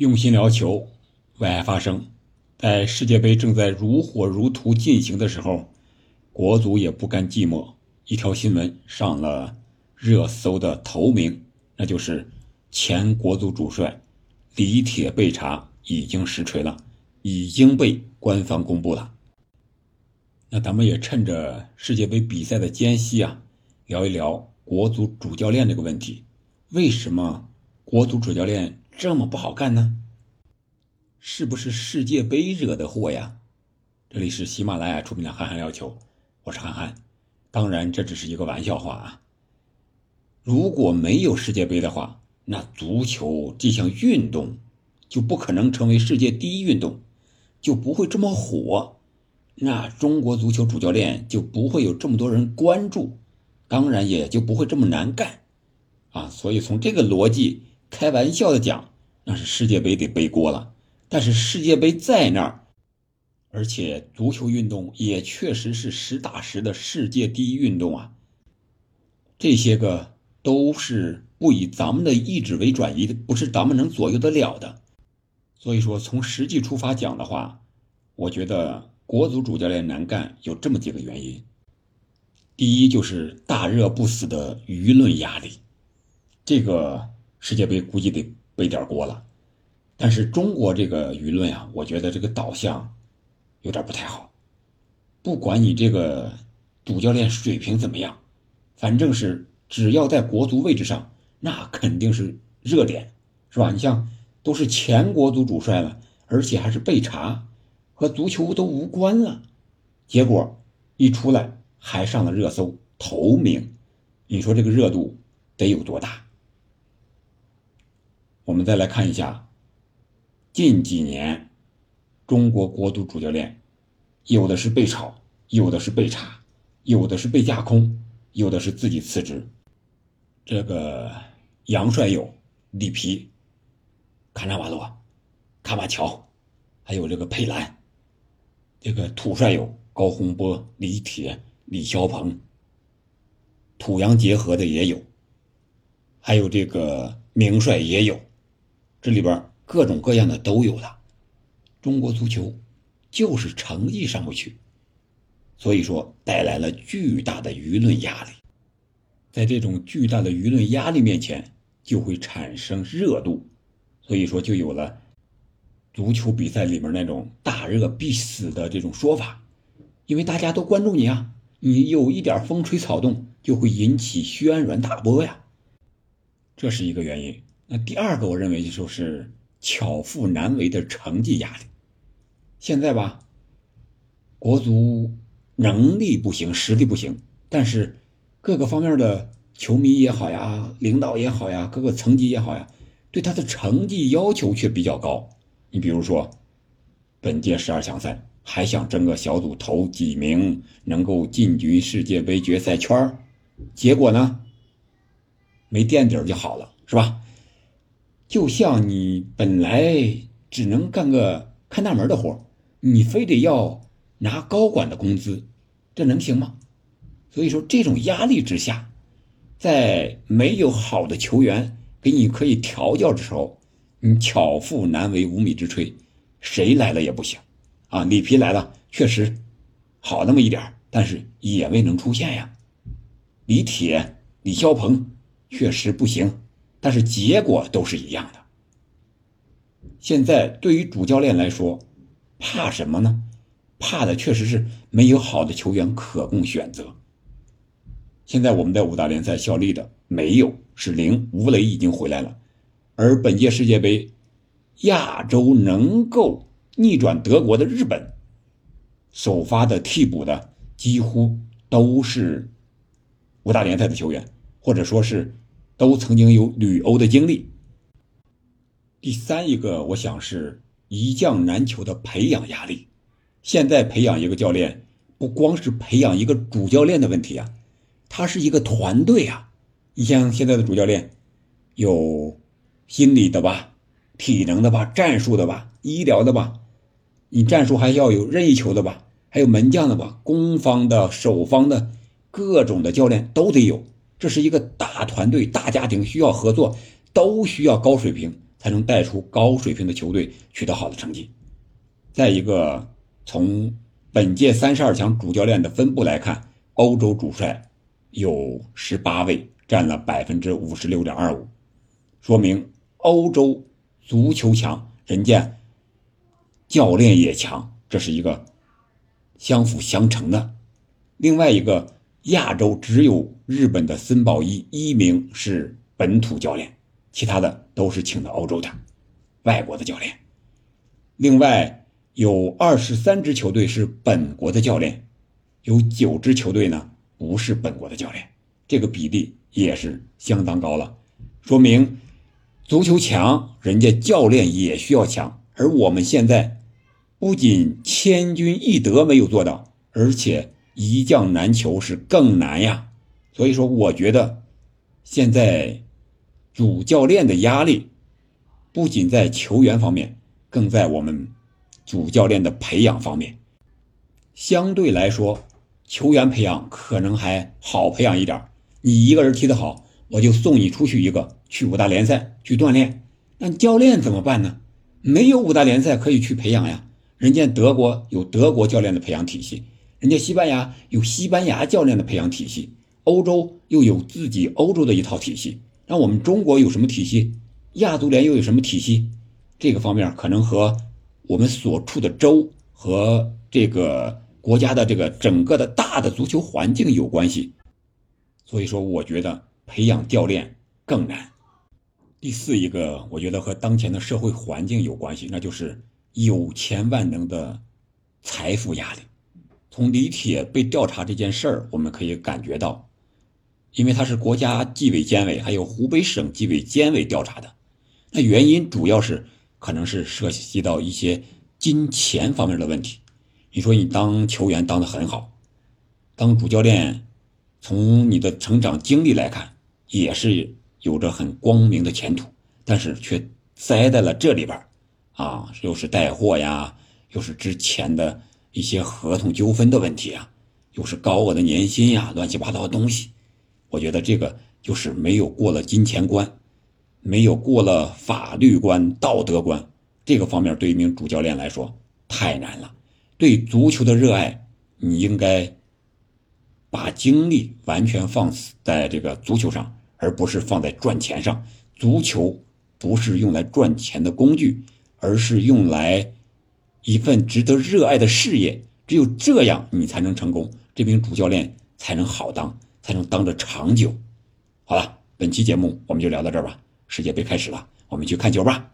用心聊球，为爱发声。在世界杯正在如火如荼进行的时候，国足也不甘寂寞，一条新闻上了热搜的头名，那就是前国足主帅李铁被查，已经实锤了，已经被官方公布了。那咱们也趁着世界杯比赛的间隙啊，聊一聊国足主教练这个问题。为什么国足主教练这么不好干呢？是不是世界杯惹的祸呀？这里是喜马拉雅出品的《憨憨聊球》，我是憨憨。当然，这只是一个玩笑话啊。如果没有世界杯的话，那足球这项运动就不可能成为世界第一运动，就不会这么火。那中国足球主教练就不会有这么多人关注，当然也就不会这么难干，啊，所以从这个逻辑开玩笑的讲，那是世界杯得背锅了。但是世界杯在那儿，而且足球运动也确实是实打实的世界第一运动啊。这些个都是不以咱们的意志为转移的，不是咱们能左右得了的。所以说，从实际出发讲的话，我觉得。国足主教练难干有这么几个原因，第一就是大热不死的舆论压力，这个世界杯估计得背点锅了。但是中国这个舆论啊，我觉得这个导向有点不太好。不管你这个主教练水平怎么样，反正是只要在国足位置上，那肯定是热点，是吧？你像都是前国足主帅了，而且还是被查。和足球都无关了，结果一出来还上了热搜头名，你说这个热度得有多大？我们再来看一下，近几年中国国足主教练，有的是被炒，有的是被查，有的是被架空，有的是自己辞职。这个杨帅有，里皮、卡纳瓦罗、卡马乔，还有这个佩兰。这个土帅有高洪波、李铁、李霄鹏，土洋结合的也有，还有这个名帅也有，这里边各种各样的都有了。中国足球就是成绩上不去，所以说带来了巨大的舆论压力。在这种巨大的舆论压力面前，就会产生热度，所以说就有了。足球比赛里面那种大热必死的这种说法，因为大家都关注你啊，你有一点风吹草动就会引起轩然大波呀，这是一个原因。那第二个，我认为就是巧妇难为的成绩压力。现在吧，国足能力不行，实力不行，但是各个方面的球迷也好呀，领导也好呀，各个层级也好呀，对他的成绩要求却比较高。你比如说，本届十二强赛还想争个小组头几名，能够进军世界杯决赛圈结果呢，没垫底就好了，是吧？就像你本来只能干个看大门的活你非得要拿高管的工资，这能行吗？所以说，这种压力之下，在没有好的球员给你可以调教的时候。你巧妇难为无米之炊，谁来了也不行，啊，里皮来了确实好那么一点但是也未能出现呀。李铁、李霄鹏确实不行，但是结果都是一样的。现在对于主教练来说，怕什么呢？怕的确实是没有好的球员可供选择。现在我们在五大联赛效力的没有，是零。吴磊已经回来了。而本届世界杯，亚洲能够逆转德国的日本，首发的替补的几乎都是五大联赛的球员，或者说是都曾经有旅欧的经历。第三一个，我想是一将难求的培养压力。现在培养一个教练，不光是培养一个主教练的问题啊，他是一个团队啊。你像现在的主教练，有。心理的吧，体能的吧，战术的吧，医疗的吧，你战术还要有任意球的吧，还有门将的吧，攻方的、守方的，各种的教练都得有。这是一个大团队、大家庭，需要合作，都需要高水平。才能带出高水平的球队取得好的成绩。再一个，从本届三十二强主教练的分布来看，欧洲主帅有十八位，占了百分之五十六点二五，说明欧洲足球强，人家教练也强，这是一个相辅相成的。另外一个，亚洲只有日本的森保一一名是本土教练，其他的都是请的欧洲的外国的教练。另外。有二十三支球队是本国的教练，有九支球队呢不是本国的教练，这个比例也是相当高了，说明足球强，人家教练也需要强。而我们现在不仅千军易得没有做到，而且一将难求是更难呀。所以说，我觉得现在主教练的压力不仅在球员方面，更在我们。主教练的培养方面，相对来说，球员培养可能还好培养一点。你一个人踢得好，我就送你出去一个去五大联赛去锻炼。那教练怎么办呢？没有五大联赛可以去培养呀。人家德国有德国教练的培养体系，人家西班牙有西班牙教练的培养体系，欧洲又有自己欧洲的一套体系。那我们中国有什么体系？亚足联又有什么体系？这个方面可能和。我们所处的州和这个国家的这个整个的大的足球环境有关系，所以说我觉得培养教练更难。第四一个，我觉得和当前的社会环境有关系，那就是有钱万能的财富压力。从李铁被调查这件事儿，我们可以感觉到，因为他是国家纪委监委还有湖北省纪委监委调查的，那原因主要是。可能是涉及到一些金钱方面的问题。你说你当球员当的很好，当主教练，从你的成长经历来看，也是有着很光明的前途，但是却栽在了这里边啊，又是带货呀，又是之前的一些合同纠纷的问题啊，又是高额的年薪呀，乱七八糟的东西。我觉得这个就是没有过了金钱关。没有过了法律关、道德关，这个方面对一名主教练来说太难了。对足球的热爱，你应该把精力完全放在这个足球上，而不是放在赚钱上。足球不是用来赚钱的工具，而是用来一份值得热爱的事业。只有这样，你才能成功，这名主教练才能好当，才能当得长久。好了，本期节目我们就聊到这儿吧。世界杯开始了，我们去看球吧。